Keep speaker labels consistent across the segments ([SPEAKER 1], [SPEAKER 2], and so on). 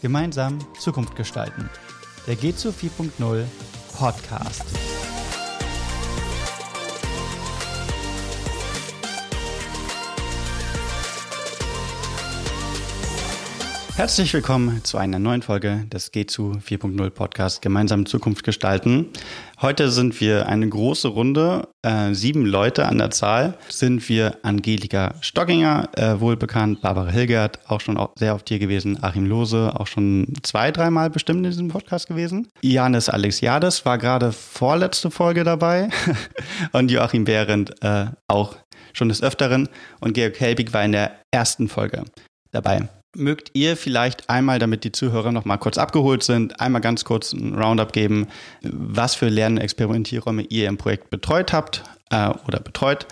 [SPEAKER 1] Gemeinsam Zukunft gestalten. Der G2 4.0 Podcast. Herzlich willkommen zu einer neuen Folge des G2 4.0 Podcast Gemeinsam Zukunft gestalten. Heute sind wir eine große Runde, äh, sieben Leute an der Zahl. Sind wir Angelika Stockinger, äh, wohlbekannt, Barbara Hilgert, auch schon sehr oft hier gewesen, Achim Lose, auch schon zwei, dreimal bestimmt in diesem Podcast gewesen. Janis Alexiades war gerade vorletzte Folge dabei und Joachim Behrendt äh, auch schon des Öfteren und Georg Helbig war in der ersten Folge dabei. Mögt ihr vielleicht einmal, damit die Zuhörer noch mal kurz abgeholt sind, einmal ganz kurz ein Roundup geben, was für Lern- und Experimentierräume ihr im Projekt betreut habt äh, oder betreut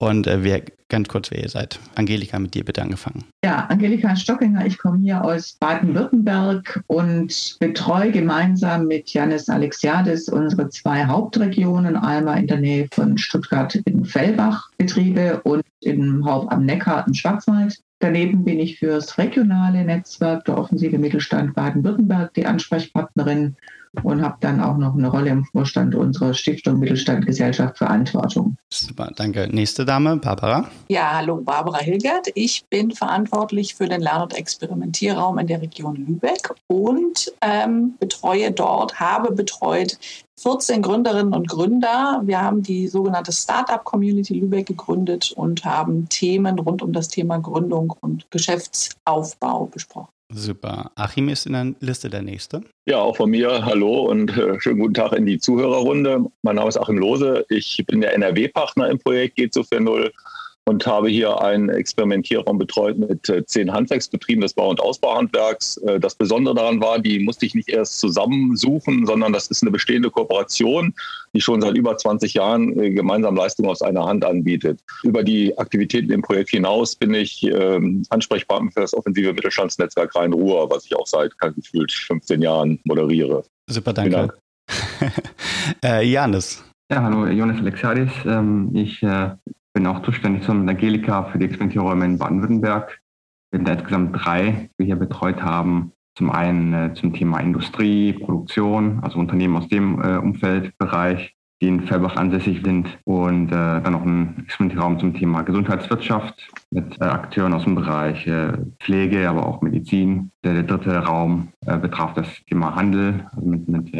[SPEAKER 1] und äh, wer, ganz kurz, wer ihr seid. Angelika, mit dir bitte angefangen.
[SPEAKER 2] Ja, Angelika Stockinger, ich komme hier aus Baden-Württemberg und betreue gemeinsam mit Janis Alexiadis unsere zwei Hauptregionen, einmal in der Nähe von Stuttgart in Fellbach Betriebe und im Haupt am Neckar im Schwarzwald. Daneben bin ich fürs regionale Netzwerk der Offensive Mittelstand Baden-Württemberg die Ansprechpartnerin und habe dann auch noch eine Rolle im Vorstand unserer Stiftung Mittelstand Gesellschaft Verantwortung.
[SPEAKER 1] Super, danke. Nächste Dame, Barbara.
[SPEAKER 3] Ja, hallo, Barbara Hilgert. Ich bin verantwortlich für den Lern- und Experimentierraum in der Region Lübeck und ähm, betreue dort, habe betreut 14 Gründerinnen und Gründer. Wir haben die sogenannte Startup Community Lübeck gegründet und haben Themen rund um das Thema Gründung und Geschäftsaufbau besprochen.
[SPEAKER 1] Super. Achim ist in der Liste der Nächste.
[SPEAKER 4] Ja, auch von mir hallo und äh, schönen guten Tag in die Zuhörerrunde. Mein Name ist Achim Lose. Ich bin der NRW-Partner im Projekt Geht so für Null und habe hier einen Experimentierraum betreut mit äh, zehn Handwerksbetrieben des Bau- und Ausbauhandwerks. Äh, das Besondere daran war, die musste ich nicht erst zusammensuchen, sondern das ist eine bestehende Kooperation, die schon seit über 20 Jahren äh, gemeinsam Leistungen aus einer Hand anbietet. Über die Aktivitäten im Projekt hinaus bin ich ähm, Ansprechpartner für das offensive Mittelstandsnetzwerk Rhein-Ruhr, was ich auch seit gefühlt 15 Jahren moderiere.
[SPEAKER 1] Super, danke. äh, Janis.
[SPEAKER 5] Ja, hallo, Jonas Alexadis. Ähm, ich bin auch zuständig zusammen mit Angelika für die Experimentierräume in Baden-Württemberg. Wir sind insgesamt drei, die wir hier betreut haben. Zum einen äh, zum Thema Industrie, Produktion, also Unternehmen aus dem äh, Umfeldbereich, die in Fellbach ansässig sind. Und äh, dann noch ein Experimentierraum zum Thema Gesundheitswirtschaft mit äh, Akteuren aus dem Bereich äh, Pflege, aber auch Medizin. Der, der dritte Raum äh, betraf das Thema Handel, also mit, mit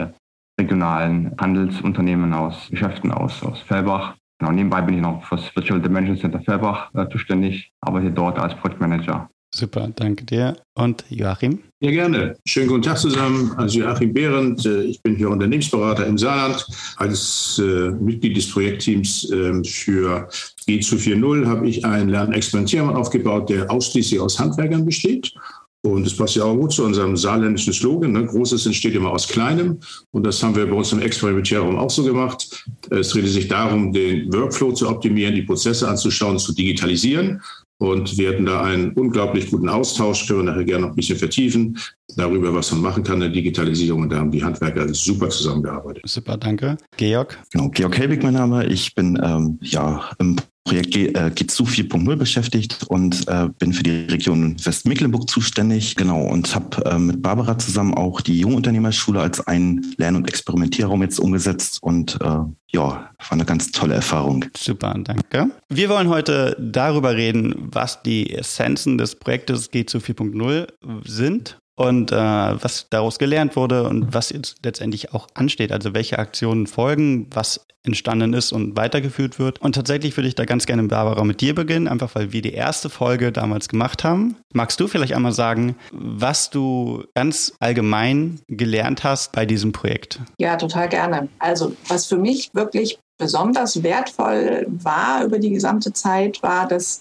[SPEAKER 5] regionalen Handelsunternehmen aus Geschäften aus, aus Fellbach. Genau, nebenbei bin ich noch für das Virtual Dimension Center Fellbach äh, zuständig, arbeite dort als Projektmanager.
[SPEAKER 1] Super, danke dir. Und Joachim?
[SPEAKER 6] Ja, gerne. Schönen guten Tag zusammen. Also Joachim Behrendt. Äh, ich bin hier Unternehmensberater im Saarland. Als äh, Mitglied des Projektteams äh, für G2 4.0 habe ich einen Lernexperimentierraum aufgebaut, der ausschließlich aus Handwerkern besteht. Und das passt ja auch gut zu unserem saarländischen Slogan. Ne? Großes entsteht immer aus Kleinem. Und das haben wir bei uns im Experimentierraum auch so gemacht. Es dreht sich darum, den Workflow zu optimieren, die Prozesse anzuschauen, zu digitalisieren. Und wir hatten da einen unglaublich guten Austausch, können wir nachher gerne noch ein bisschen vertiefen, darüber, was man machen kann in der Digitalisierung. Und da haben die Handwerker super zusammengearbeitet.
[SPEAKER 1] Super, danke. Georg?
[SPEAKER 7] Genau, Georg Helbig mein Name. Ich bin ähm, ja im Projekt G, äh, G2 4.0 beschäftigt und äh, bin für die Region Westmecklenburg zuständig. Genau, und habe äh, mit Barbara zusammen auch die Jungunternehmerschule als einen Lern- und Experimentierraum jetzt umgesetzt und äh, ja, war eine ganz tolle Erfahrung.
[SPEAKER 1] Super, danke. Wir wollen heute darüber reden, was die Essenzen des Projektes G2 4.0 sind und äh, was daraus gelernt wurde und was jetzt letztendlich auch ansteht. Also welche Aktionen folgen, was entstanden ist und weitergeführt wird. Und tatsächlich würde ich da ganz gerne, Barbara, mit dir beginnen, einfach weil wir die erste Folge damals gemacht haben. Magst du vielleicht einmal sagen, was du ganz allgemein gelernt hast bei diesem Projekt?
[SPEAKER 3] Ja, total gerne. Also was für mich wirklich besonders wertvoll war über die gesamte Zeit, war, dass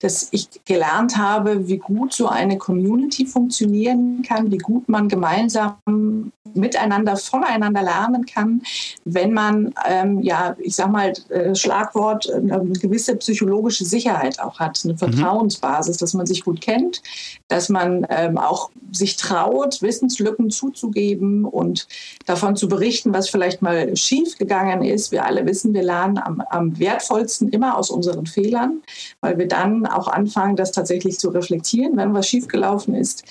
[SPEAKER 3] dass ich gelernt habe, wie gut so eine Community funktionieren kann, wie gut man gemeinsam miteinander, voneinander lernen kann, wenn man, ähm, ja, ich sag mal, äh, Schlagwort, eine gewisse psychologische Sicherheit auch hat, eine Vertrauensbasis, dass man sich gut kennt, dass man ähm, auch sich traut, Wissenslücken zuzugeben und davon zu berichten, was vielleicht mal schief gegangen ist. Wir alle wissen, wir lernen am, am wertvollsten immer aus unseren Fehlern, weil wir dann auch anfangen, das tatsächlich zu reflektieren, wenn was schiefgelaufen ist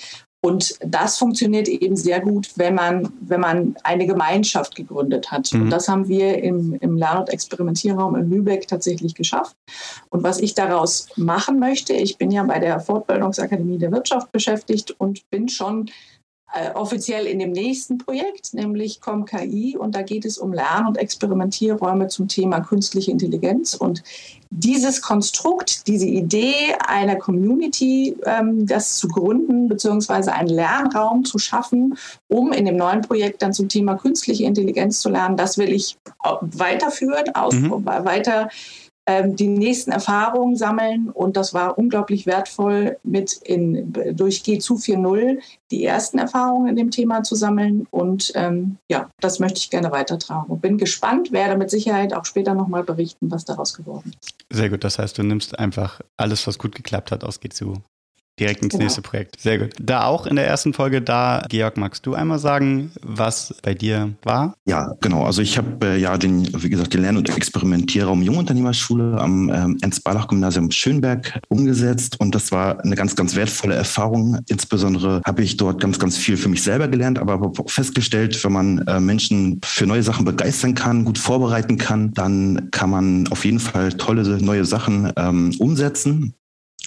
[SPEAKER 3] Und das funktioniert eben sehr gut, wenn man, wenn man eine Gemeinschaft gegründet hat. Mhm. Und das haben wir im, im Lern- und Experimentierraum in Lübeck tatsächlich geschafft. Und was ich daraus machen möchte, ich bin ja bei der Fortbildungsakademie der Wirtschaft beschäftigt und bin schon offiziell in dem nächsten Projekt, nämlich ComKI. Und da geht es um Lern- und Experimentierräume zum Thema künstliche Intelligenz. Und dieses Konstrukt, diese Idee einer Community, ähm, das zu gründen, beziehungsweise einen Lernraum zu schaffen, um in dem neuen Projekt dann zum Thema künstliche Intelligenz zu lernen, das will ich weiterführen, aus, mhm. weiter die nächsten Erfahrungen sammeln. Und das war unglaublich wertvoll, mit in, durch G2 4.0 die ersten Erfahrungen in dem Thema zu sammeln. Und ähm, ja, das möchte ich gerne weitertragen. Und bin gespannt, werde mit Sicherheit auch später nochmal berichten, was daraus geworden ist.
[SPEAKER 1] Sehr gut. Das heißt, du nimmst einfach alles, was gut geklappt hat, aus G2 Direkt ins genau. nächste Projekt. Sehr gut. Da auch in der ersten Folge, da, Georg, magst du einmal sagen, was bei dir war?
[SPEAKER 7] Ja, genau. Also ich habe äh, ja den, wie gesagt, den Lern- und Experimentierraum Jungunternehmerschule am ähm, Ernst-Barlach-Gymnasium Schönberg umgesetzt und das war eine ganz, ganz wertvolle Erfahrung. Insbesondere habe ich dort ganz, ganz viel für mich selber gelernt, aber auch festgestellt, wenn man äh, Menschen für neue Sachen begeistern kann, gut vorbereiten kann, dann kann man auf jeden Fall tolle neue Sachen ähm, umsetzen.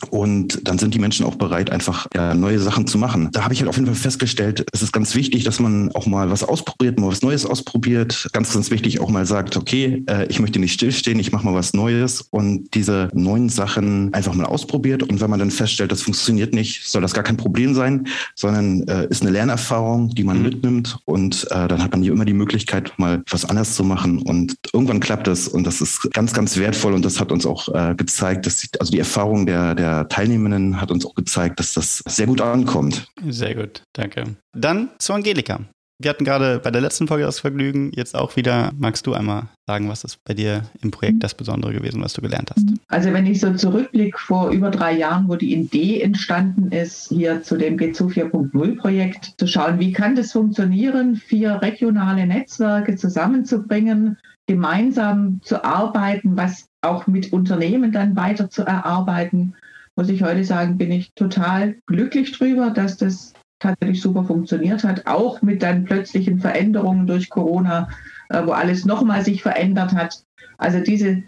[SPEAKER 7] Und dann sind die Menschen auch bereit, einfach ja, neue Sachen zu machen. Da habe ich halt auf jeden Fall festgestellt, es ist ganz wichtig, dass man auch mal was ausprobiert, mal was Neues ausprobiert. Ganz, ganz wichtig auch mal sagt, okay, äh, ich möchte nicht stillstehen, ich mache mal was Neues und diese neuen Sachen einfach mal ausprobiert. Und wenn man dann feststellt, das funktioniert nicht, soll das gar kein Problem sein, sondern äh, ist eine Lernerfahrung, die man mhm. mitnimmt. Und äh, dann hat man hier immer die Möglichkeit, mal was anders zu machen. Und irgendwann klappt es. Und das ist ganz, ganz wertvoll. Und das hat uns auch äh, gezeigt, dass die, also die Erfahrung der, der der Teilnehmenden hat uns auch gezeigt, dass das sehr gut ankommt.
[SPEAKER 1] Sehr gut, danke. Dann zu Angelika. Wir hatten gerade bei der letzten Folge das Vergnügen, jetzt auch wieder. Magst du einmal sagen, was ist bei dir im Projekt das Besondere gewesen, was du gelernt hast?
[SPEAKER 2] Also wenn ich so zurückblicke vor über drei Jahren, wo die Idee entstanden ist, hier zu dem G2 4.0 Projekt, zu schauen, wie kann das funktionieren, vier regionale Netzwerke zusammenzubringen, gemeinsam zu arbeiten, was auch mit Unternehmen dann weiter zu erarbeiten muss ich heute sagen, bin ich total glücklich drüber, dass das tatsächlich super funktioniert hat, auch mit dann plötzlichen Veränderungen durch Corona, äh, wo alles nochmal sich verändert hat. Also diese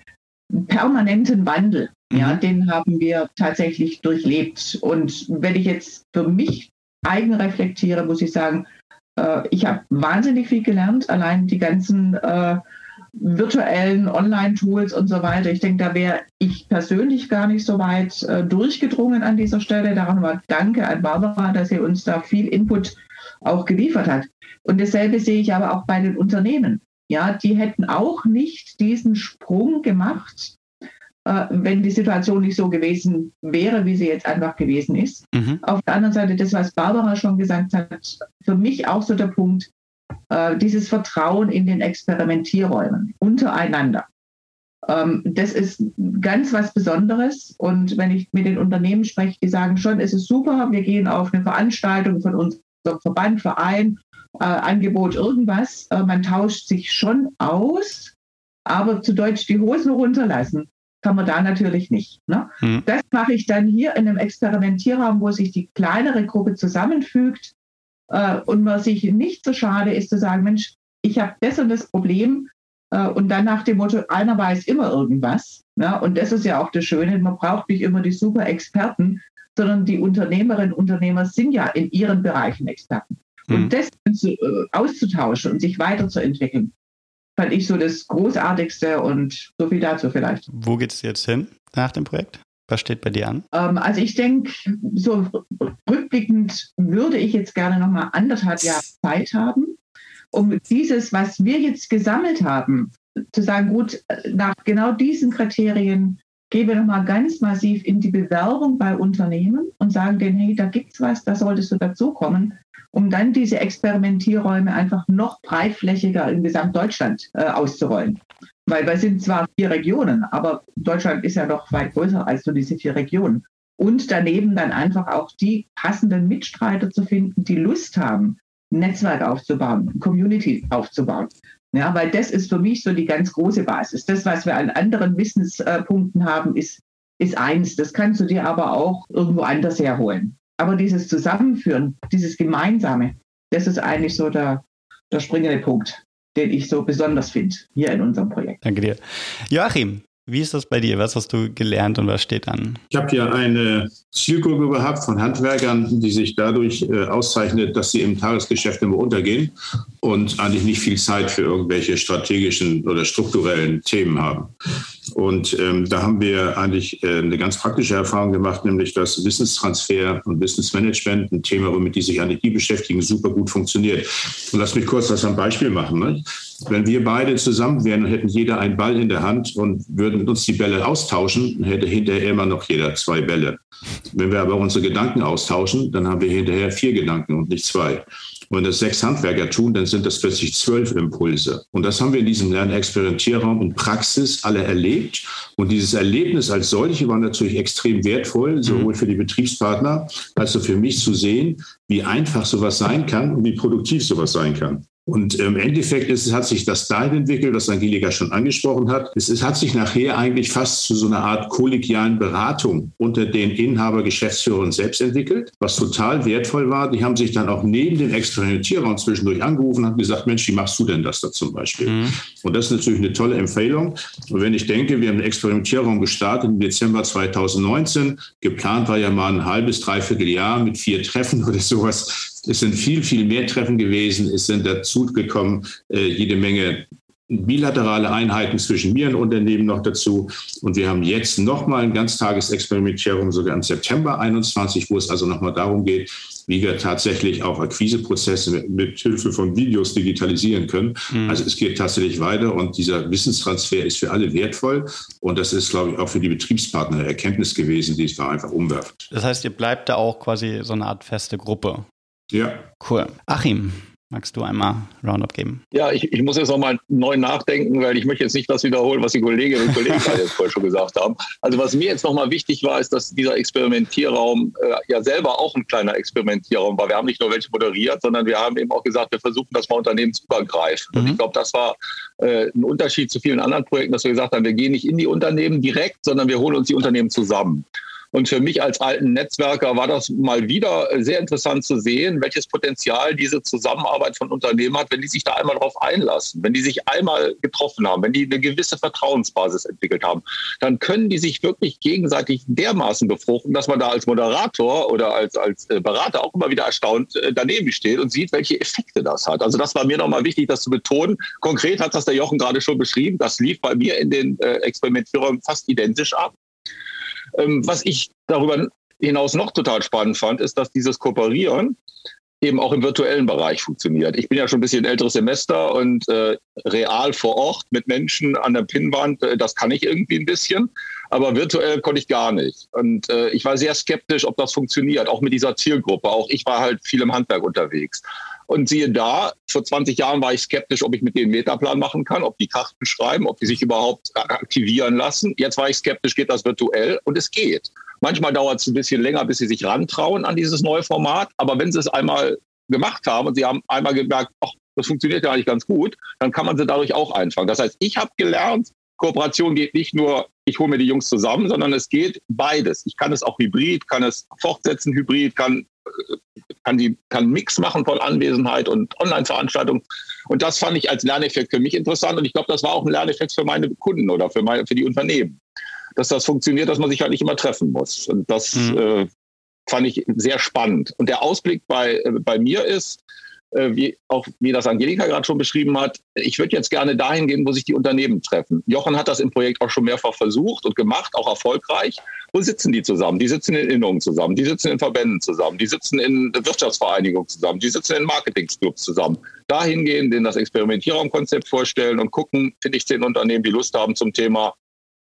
[SPEAKER 2] permanenten Wandel, mhm. ja, den haben wir tatsächlich durchlebt. Und wenn ich jetzt für mich eigen reflektiere, muss ich sagen, äh, ich habe wahnsinnig viel gelernt, allein die ganzen äh, virtuellen Online-Tools und so weiter. Ich denke, da wäre ich persönlich gar nicht so weit äh, durchgedrungen an dieser Stelle. Daran mal danke an Barbara, dass sie uns da viel Input auch geliefert hat. Und dasselbe sehe ich aber auch bei den Unternehmen. Ja, die hätten auch nicht diesen Sprung gemacht, äh, wenn die Situation nicht so gewesen wäre, wie sie jetzt einfach gewesen ist. Mhm. Auf der anderen Seite, das, was Barbara schon gesagt hat, für mich auch so der Punkt, äh, dieses Vertrauen in den Experimentierräumen untereinander. Ähm, das ist ganz was Besonderes. Und wenn ich mit den Unternehmen spreche, die sagen schon, es ist super, wir gehen auf eine Veranstaltung von unserem Verband, Verein, äh, Angebot, irgendwas. Äh, man tauscht sich schon aus, aber zu Deutsch die Hosen runterlassen kann man da natürlich nicht. Ne? Hm. Das mache ich dann hier in einem Experimentierraum, wo sich die kleinere Gruppe zusammenfügt und man sich nicht so schade ist zu sagen, Mensch, ich habe das und das Problem äh, und dann nach dem Motto, einer weiß immer irgendwas. Ja, und das ist ja auch das Schöne, man braucht nicht immer die super Experten, sondern die Unternehmerinnen und Unternehmer sind ja in ihren Bereichen Experten. Mhm. Und das zu, äh, auszutauschen und sich weiterzuentwickeln, fand ich so das Großartigste und so viel dazu vielleicht.
[SPEAKER 1] Wo geht es jetzt hin nach dem Projekt? Was steht bei dir an?
[SPEAKER 2] Ähm, also ich denke, so rückblickend würde ich jetzt gerne noch mal anderthalb Jahre Zeit haben, um dieses, was wir jetzt gesammelt haben, zu sagen, gut, nach genau diesen Kriterien gehen wir noch mal ganz massiv in die Bewerbung bei Unternehmen und sagen denen, hey, da gibt's was, da solltest du dazukommen, um dann diese Experimentierräume einfach noch breitflächiger in Gesamtdeutschland äh, auszurollen. Weil wir sind zwar vier Regionen, aber Deutschland ist ja noch weit größer als nur diese vier Regionen. Und daneben dann einfach auch die passenden Mitstreiter zu finden, die Lust haben, Netzwerk aufzubauen, Community aufzubauen. Ja, weil das ist für mich so die ganz große Basis. Das, was wir an anderen Wissenspunkten haben, ist, ist eins. Das kannst du dir aber auch irgendwo anders herholen. Aber dieses Zusammenführen, dieses Gemeinsame, das ist eigentlich so der, der springende Punkt, den ich so besonders finde hier in unserem Projekt.
[SPEAKER 1] Danke dir. Joachim, wie ist das bei dir? Was hast du gelernt und was steht an?
[SPEAKER 6] Ich habe hier eine Zielgruppe gehabt von Handwerkern, die sich dadurch äh, auszeichnet, dass sie im Tagesgeschäft immer untergehen und eigentlich nicht viel Zeit für irgendwelche strategischen oder strukturellen Themen haben. Und ähm, da haben wir eigentlich äh, eine ganz praktische Erfahrung gemacht, nämlich dass Wissenstransfer und Wissensmanagement, ein Thema, womit die sich eigentlich die beschäftigen, super gut funktioniert. Und lass mich kurz das am Beispiel machen. Ne? Wenn wir beide zusammen wären und hätten jeder einen Ball in der Hand und würden uns die Bälle austauschen, dann hätte hinterher immer noch jeder zwei Bälle. Wenn wir aber unsere Gedanken austauschen, dann haben wir hinterher vier Gedanken und nicht zwei. Und wenn das sechs Handwerker tun, dann sind das plötzlich zwölf Impulse. Und das haben wir in diesem Lernexperimentierraum in Praxis alle erlebt. Und dieses Erlebnis als solche war natürlich extrem wertvoll, sowohl für die Betriebspartner als auch für mich zu sehen, wie einfach sowas sein kann und wie produktiv sowas sein kann. Und im Endeffekt ist, es hat sich das dahin entwickelt, was Angelika schon angesprochen hat. Es, es, hat sich nachher eigentlich fast zu so einer Art kollegialen Beratung unter den Inhaber, Geschäftsführern selbst entwickelt, was total wertvoll war. Die haben sich dann auch neben dem Experimentierraum zwischendurch angerufen und gesagt, Mensch, wie machst du denn das da zum Beispiel? Mhm. Und das ist natürlich eine tolle Empfehlung. Und wenn ich denke, wir haben den Experimentierraum gestartet im Dezember 2019, geplant war ja mal ein halbes, dreiviertel Jahr mit vier Treffen oder sowas. Es sind viel, viel mehr Treffen gewesen. Es sind dazu gekommen äh, jede Menge bilaterale Einheiten zwischen mir und Unternehmen noch dazu. Und wir haben jetzt nochmal ein Ganztagesexperimentierung, sogar im September 21, wo es also nochmal darum geht, wie wir tatsächlich auch Akquiseprozesse mit, mit Hilfe von Videos digitalisieren können. Mhm. Also es geht tatsächlich weiter und dieser Wissenstransfer ist für alle wertvoll. Und das ist, glaube ich, auch für die Betriebspartner eine Erkenntnis gewesen, die es war einfach umwerfend.
[SPEAKER 1] Das heißt, ihr bleibt da auch quasi so eine Art feste Gruppe.
[SPEAKER 6] Ja.
[SPEAKER 1] Cool. Achim, Magst du einmal Roundup geben?
[SPEAKER 4] Ja, ich, ich muss jetzt nochmal neu nachdenken, weil ich möchte jetzt nicht das wiederholen, was die Kolleginnen und Kollegen jetzt vorher schon gesagt haben. Also was mir jetzt nochmal wichtig war, ist, dass dieser Experimentierraum äh, ja selber auch ein kleiner Experimentierraum war. Wir haben nicht nur welche moderiert, sondern wir haben eben auch gesagt, wir versuchen das mal unternehmensübergreifend. Mhm. Und ich glaube, das war äh, ein Unterschied zu vielen anderen Projekten, dass wir gesagt haben, wir gehen nicht in die Unternehmen direkt, sondern wir holen uns die Unternehmen zusammen. Und für mich als alten Netzwerker war das mal wieder sehr interessant zu sehen, welches Potenzial diese Zusammenarbeit von Unternehmen hat, wenn die sich da einmal drauf einlassen, wenn die sich einmal getroffen haben, wenn die eine gewisse Vertrauensbasis entwickelt haben, dann können die sich wirklich gegenseitig dermaßen befruchten, dass man da als Moderator oder als, als äh, Berater auch immer wieder erstaunt äh, daneben steht und sieht, welche Effekte das hat. Also das war mir nochmal wichtig, das zu betonen. Konkret hat das der Jochen gerade schon beschrieben. Das lief bei mir in den äh, Experimentierungen fast identisch ab. Ähm, was ich darüber hinaus noch total spannend fand, ist, dass dieses Kooperieren eben auch im virtuellen Bereich funktioniert. Ich bin ja schon ein bisschen älteres Semester und äh, real vor Ort mit Menschen an der Pinnwand, äh, das kann ich irgendwie ein bisschen, aber virtuell konnte ich gar nicht. Und äh, ich war sehr skeptisch, ob das funktioniert, auch mit dieser Zielgruppe. Auch ich war halt viel im Handwerk unterwegs. Und siehe da, vor 20 Jahren war ich skeptisch, ob ich mit denen Metaplan machen kann, ob die Karten schreiben, ob die sich überhaupt aktivieren lassen. Jetzt war ich skeptisch, geht das virtuell? Und es geht. Manchmal dauert es ein bisschen länger, bis sie sich rantrauen an dieses neue Format. Aber wenn sie es einmal gemacht haben und sie haben einmal gemerkt, ach, das funktioniert ja eigentlich ganz gut, dann kann man sie dadurch auch einfangen. Das heißt, ich habe gelernt, Kooperation geht nicht nur, ich hole mir die Jungs zusammen, sondern es geht beides. Ich kann es auch hybrid, kann es fortsetzen hybrid, kann kann die kann Mix machen von Anwesenheit und Online-Veranstaltungen. Und das fand ich als Lerneffekt für mich interessant. Und ich glaube, das war auch ein Lerneffekt für meine Kunden oder für, meine, für die Unternehmen. Dass das funktioniert, dass man sich halt nicht immer treffen muss. Und das mhm. äh, fand ich sehr spannend. Und der Ausblick bei, äh, bei mir ist, äh, wie auch wie das Angelika gerade schon beschrieben hat, ich würde jetzt gerne dahin gehen, wo sich die Unternehmen treffen. Jochen hat das im Projekt auch schon mehrfach versucht und gemacht, auch erfolgreich. Wo sitzen die zusammen? Die sitzen in Innungen zusammen, die sitzen in Verbänden zusammen, die sitzen in Wirtschaftsvereinigungen zusammen, die sitzen in Marketingclubs zusammen. Dahin gehen, denen das Experimentierraumkonzept vorstellen und gucken, finde ich zehn Unternehmen, die Lust haben zum Thema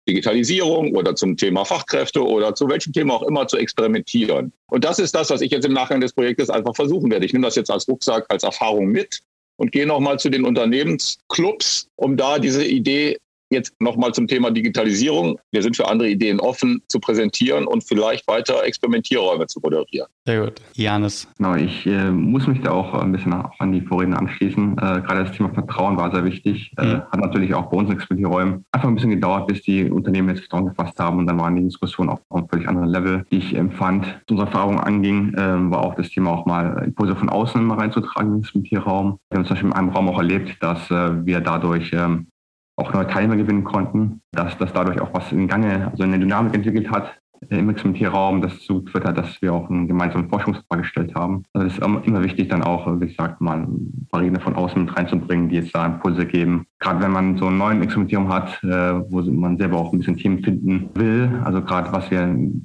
[SPEAKER 4] Digitalisierung oder zum Thema Fachkräfte oder zu welchem Thema auch immer zu experimentieren. Und das ist das, was ich jetzt im Nachgang des Projektes einfach versuchen werde. Ich nehme das jetzt als Rucksack, als Erfahrung mit und gehe nochmal zu den Unternehmensclubs, um da diese Idee jetzt nochmal zum Thema Digitalisierung. Wir sind für andere Ideen offen zu präsentieren und vielleicht weiter Experimentierräume zu moderieren.
[SPEAKER 1] Sehr gut. Janis.
[SPEAKER 5] Genau, ich äh, muss mich da auch ein bisschen an die Vorredner anschließen. Äh, gerade das Thema Vertrauen war sehr wichtig. Äh, mhm. hat natürlich auch bei uns Experimentierräumen einfach ein bisschen gedauert, bis die Unternehmen jetzt Vertrauen gefasst haben und dann waren die Diskussionen auch auf einem völlig anderen Level, die ich empfand. Was unsere Erfahrung anging, ähm, war auch das Thema auch mal Impulse von außen mal reinzutragen in den Experimentierraum. Wir haben zum Beispiel in einem Raum auch erlebt, dass äh, wir dadurch ähm, auch neue Teilnehmer gewinnen konnten, dass das dadurch auch was in Gange, also eine Dynamik entwickelt hat im Experimentierraum, das dazu geführt hat, dass wir auch einen gemeinsamen Forschungsfrage gestellt haben. Also es ist immer wichtig, dann auch, wie gesagt, mal ein paar Redner von außen mit reinzubringen, die jetzt da Impulse geben. Gerade wenn man so einen neuen Experimentierraum hat, äh, wo man selber auch ein bisschen Themen finden will, also gerade was wir dem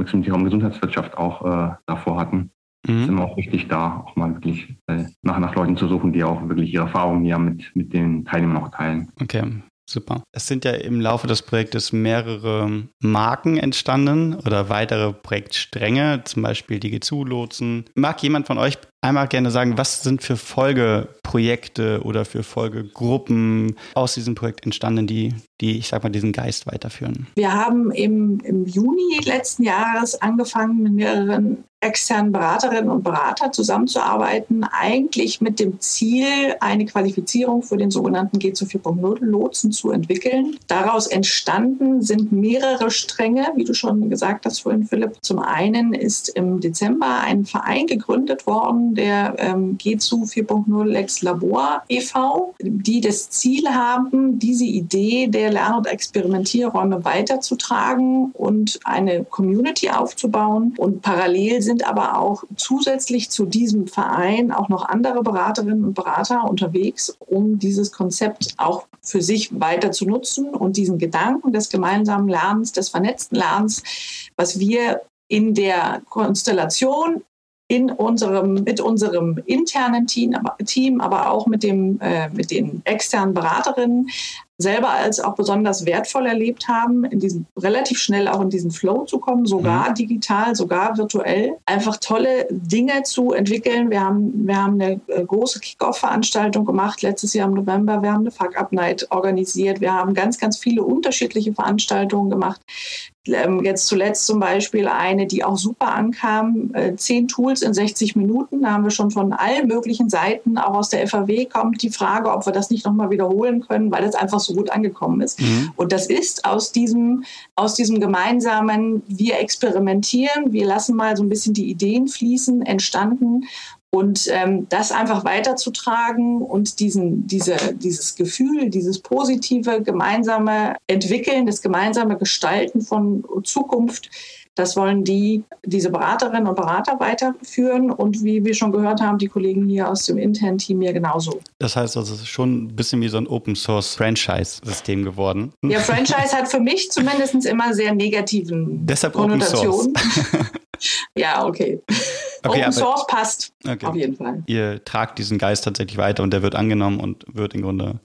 [SPEAKER 5] Experimentierraum Gesundheitswirtschaft auch äh, davor hatten, mhm. ist immer auch wichtig, da auch mal wirklich äh, nach, nach Leuten zu suchen, die auch wirklich ihre Erfahrungen hier mit, mit den Teilnehmern auch teilen.
[SPEAKER 1] Okay. Super. Es sind ja im Laufe des Projektes mehrere Marken entstanden oder weitere Projektstränge, zum Beispiel die G2-Lotsen. Mag jemand von euch einmal gerne sagen, was sind für Folgeprojekte oder für Folgegruppen aus diesem Projekt entstanden, die, die ich sag mal, diesen Geist weiterführen?
[SPEAKER 3] Wir haben im, im Juni letzten Jahres angefangen, mit mehreren externen Beraterinnen und Berater zusammenzuarbeiten, eigentlich mit dem Ziel, eine Qualifizierung für den sogenannten G2 4.0 Lotsen zu entwickeln. Daraus entstanden sind mehrere Stränge, wie du schon gesagt hast vorhin, Philipp. Zum einen ist im Dezember ein Verein gegründet worden, der ähm, G2 4.0 Lex Labor e.V., die das Ziel haben, diese Idee der Lern- und Experimentierräume weiterzutragen und eine Community aufzubauen. Und parallel sind aber auch zusätzlich zu diesem Verein auch noch andere Beraterinnen und Berater unterwegs, um dieses Konzept auch für sich weiter zu nutzen und diesen Gedanken des gemeinsamen Lernens, des vernetzten Lernens, was wir in der Konstellation in unserem, mit unserem internen Team, aber, Team, aber auch mit, dem, äh, mit den externen Beraterinnen selber als auch besonders wertvoll erlebt haben, in diesen relativ schnell auch in diesen Flow zu kommen, sogar mhm. digital, sogar virtuell, einfach tolle Dinge zu entwickeln. Wir haben, wir haben eine äh, große Kick-Off-Veranstaltung gemacht letztes Jahr im November. Wir haben eine Fuck-Up-Night organisiert. Wir haben ganz, ganz viele unterschiedliche Veranstaltungen gemacht. Ähm, jetzt zuletzt zum Beispiel eine, die auch super ankam, äh, zehn Tools in 60 Minuten. Da haben wir schon von allen möglichen Seiten, auch aus der FAW kommt die Frage, ob wir das nicht nochmal wiederholen können, weil das einfach so gut angekommen ist. Mhm. Und das ist aus diesem, aus diesem gemeinsamen, wir experimentieren, wir lassen mal so ein bisschen die Ideen fließen, entstanden. Und ähm, das einfach weiterzutragen und diesen, diese, dieses Gefühl, dieses positive gemeinsame Entwickeln, das gemeinsame Gestalten von Zukunft, das wollen die, diese Beraterinnen und Berater weiterführen und wie wir schon gehört haben, die Kollegen hier aus dem internen Team hier genauso.
[SPEAKER 1] Das heißt also, es ist schon ein bisschen wie so ein Open Source Franchise-System geworden.
[SPEAKER 3] Ja, Franchise hat für mich zumindest immer sehr negativen
[SPEAKER 1] Deshalb Konnotationen.
[SPEAKER 3] ja, okay. okay Open Source passt okay. auf jeden Fall.
[SPEAKER 1] Ihr tragt diesen Geist tatsächlich weiter und der wird angenommen und wird im Grunde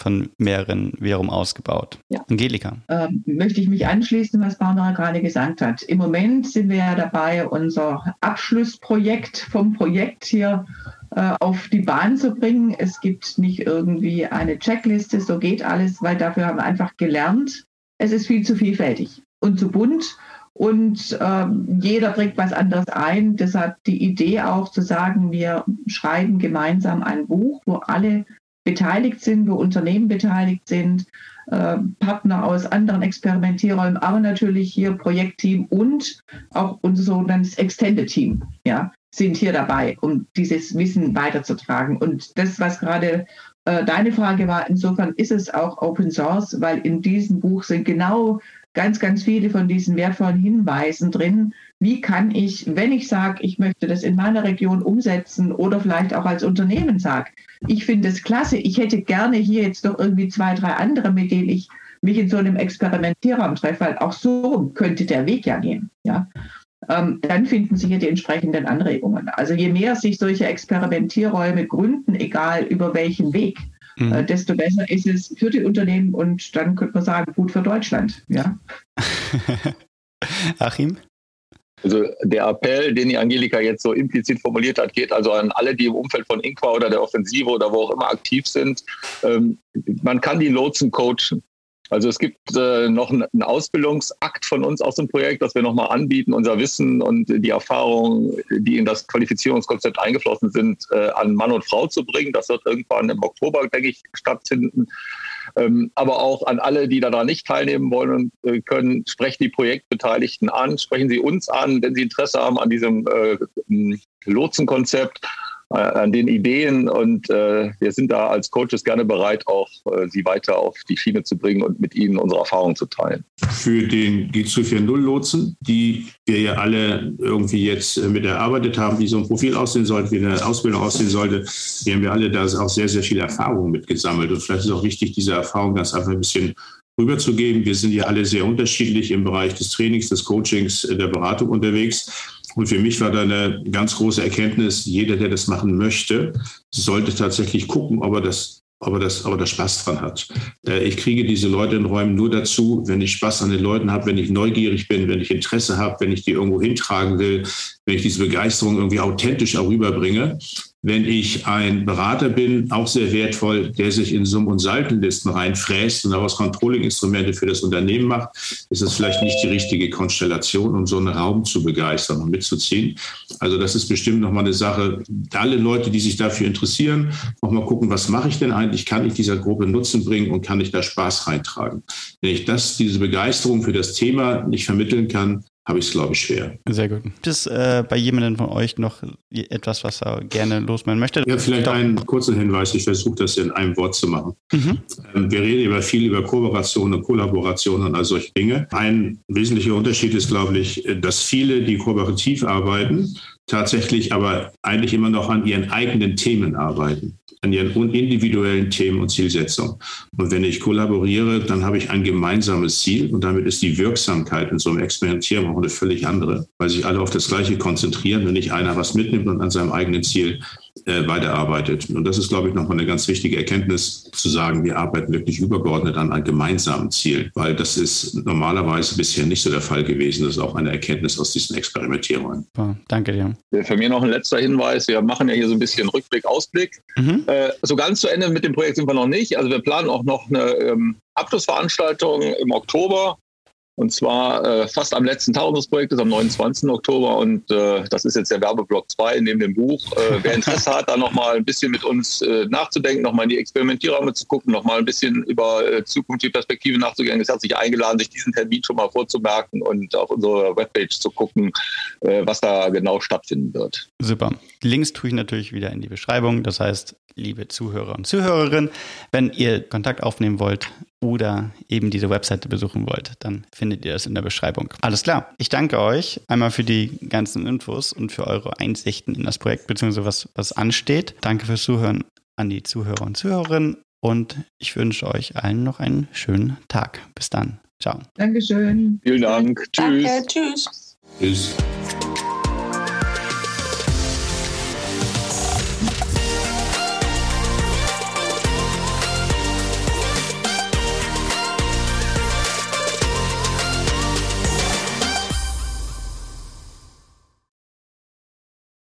[SPEAKER 1] von mehreren Verum ausgebaut. Ja. Angelika.
[SPEAKER 2] Ähm, möchte ich mich anschließen, was Barbara gerade gesagt hat. Im Moment sind wir ja dabei, unser Abschlussprojekt vom Projekt hier äh, auf die Bahn zu bringen. Es gibt nicht irgendwie eine Checkliste, so geht alles, weil dafür haben wir einfach gelernt, es ist viel zu vielfältig und zu bunt und ähm, jeder bringt was anderes ein. Deshalb die Idee auch zu sagen, wir schreiben gemeinsam ein Buch, wo alle beteiligt sind, wo Unternehmen beteiligt sind, äh, Partner aus anderen Experimentierräumen, aber natürlich hier Projektteam und auch unser sogenanntes Extended Team, ja, sind hier dabei, um dieses Wissen weiterzutragen. Und das, was gerade äh, deine Frage war, insofern ist es auch Open Source, weil in diesem Buch sind genau ganz, ganz viele von diesen wertvollen Hinweisen drin. Wie kann ich, wenn ich sage, ich möchte das in meiner Region umsetzen oder vielleicht auch als Unternehmen sage, ich finde es klasse, ich hätte gerne hier jetzt noch irgendwie zwei, drei andere, mit denen ich mich in so einem Experimentierraum treffe, weil auch so könnte der Weg ja gehen. Ja? Ähm, dann finden sich hier die entsprechenden Anregungen. Also je mehr sich solche Experimentierräume gründen, egal über welchen Weg, mhm. äh, desto besser ist es für die Unternehmen und dann könnte man sagen, gut für Deutschland. Ja.
[SPEAKER 1] Achim?
[SPEAKER 4] Also der Appell, den die Angelika jetzt so implizit formuliert hat, geht also an alle, die im Umfeld von Inqua oder der Offensive oder wo auch immer aktiv sind. Ähm, man kann die Lotsen coachen. Also es gibt äh, noch einen Ausbildungsakt von uns aus dem Projekt, dass wir nochmal anbieten, unser Wissen und die Erfahrungen, die in das Qualifizierungskonzept eingeflossen sind, äh, an Mann und Frau zu bringen. Das wird irgendwann im Oktober, denke ich, stattfinden. Ähm, aber auch an alle, die daran nicht teilnehmen wollen und äh, können, sprechen die Projektbeteiligten an, sprechen Sie uns an, wenn Sie Interesse haben an diesem äh, Lotsenkonzept an den Ideen und äh, wir sind da als Coaches gerne bereit, auch äh, sie weiter auf die Schiene zu bringen und mit ihnen unsere Erfahrungen zu teilen.
[SPEAKER 6] Für den G240 Lotsen, die wir ja alle irgendwie jetzt äh, mit erarbeitet haben, wie so ein Profil aussehen sollte, wie eine Ausbildung aussehen sollte, wir haben wir alle da auch sehr, sehr viel Erfahrung mitgesammelt und vielleicht ist auch wichtig, diese Erfahrung ganz einfach ein bisschen rüberzugeben. Wir sind ja alle sehr unterschiedlich im Bereich des Trainings, des Coachings, der Beratung unterwegs. Und für mich war da eine ganz große Erkenntnis, jeder, der das machen möchte, sollte tatsächlich gucken, ob er das ob er, das, ob er das Spaß dran hat. Äh, ich kriege diese Leute in Räumen nur dazu, wenn ich Spaß an den Leuten habe, wenn ich neugierig bin, wenn ich Interesse habe, wenn ich die irgendwo hintragen will, wenn ich diese Begeisterung irgendwie authentisch auch rüberbringe wenn ich ein Berater bin, auch sehr wertvoll, der sich in Summ- und Saltenlisten reinfräst und daraus Controlling-Instrumente für das Unternehmen macht, ist es vielleicht nicht die richtige Konstellation, um so einen Raum zu begeistern und mitzuziehen. Also das ist bestimmt nochmal eine Sache. Alle Leute, die sich dafür interessieren, nochmal gucken, was mache ich denn eigentlich? Kann ich dieser Gruppe Nutzen bringen und kann ich da Spaß reintragen? Wenn ich das, diese Begeisterung für das Thema nicht vermitteln kann, habe ich es, glaube ich, schwer.
[SPEAKER 1] Sehr gut. Gibt es äh, bei jemandem von euch noch etwas, was er gerne losmachen möchte?
[SPEAKER 6] Ja, vielleicht einen kurzen Hinweis. Ich versuche das in einem Wort zu machen. Mhm. Ähm, wir reden immer viel über Kooperation und Kollaboration und all solche Dinge. Ein wesentlicher Unterschied ist, glaube ich, dass viele, die kooperativ arbeiten, tatsächlich aber eigentlich immer noch an ihren eigenen Themen arbeiten an ihren individuellen Themen und Zielsetzungen. Und wenn ich kollaboriere, dann habe ich ein gemeinsames Ziel und damit ist die Wirksamkeit in so einem Experimentieren auch eine völlig andere, weil sich alle auf das Gleiche konzentrieren, wenn nicht einer was mitnimmt und an seinem eigenen Ziel äh, weiterarbeitet. Und das ist, glaube ich, nochmal eine ganz wichtige Erkenntnis, zu sagen, wir arbeiten wirklich übergeordnet an einem gemeinsamen Ziel, weil das ist normalerweise bisher nicht so der Fall gewesen. Das ist auch eine Erkenntnis aus diesen Experimentierungen.
[SPEAKER 1] Danke dir.
[SPEAKER 4] Für mir noch ein letzter Hinweis. Wir machen ja hier so ein bisschen Rückblick, Ausblick. Mhm. Äh, so ganz zu Ende mit dem Projekt sind wir noch nicht. Also wir planen auch noch eine ähm, Abschlussveranstaltung im Oktober und zwar äh, fast am letzten Tag unseres Projektes, am 29. Oktober. Und äh, das ist jetzt der Werbeblock 2 neben dem Buch. Äh, wer Interesse hat, da nochmal ein bisschen mit uns äh, nachzudenken, nochmal in die Experimentierräume zu gucken, nochmal ein bisschen über äh, zukünftige Perspektive nachzugehen, ist herzlich eingeladen, sich diesen Termin schon mal vorzumerken und auf unserer Webpage zu gucken, äh, was da genau stattfinden wird.
[SPEAKER 1] Super. Links tue ich natürlich wieder in die Beschreibung. Das heißt, liebe Zuhörer und Zuhörerinnen, wenn ihr Kontakt aufnehmen wollt oder eben diese Webseite besuchen wollt, dann findet ihr das in der Beschreibung. Alles klar. Ich danke euch einmal für die ganzen Infos und für eure Einsichten in das Projekt bzw. was, was ansteht. Danke fürs Zuhören an die Zuhörer und Zuhörerinnen und ich wünsche euch allen noch einen schönen Tag. Bis dann. Ciao.
[SPEAKER 2] Dankeschön.
[SPEAKER 6] Vielen Dank.
[SPEAKER 3] Tschüss. Danke. Tschüss. Tschüss.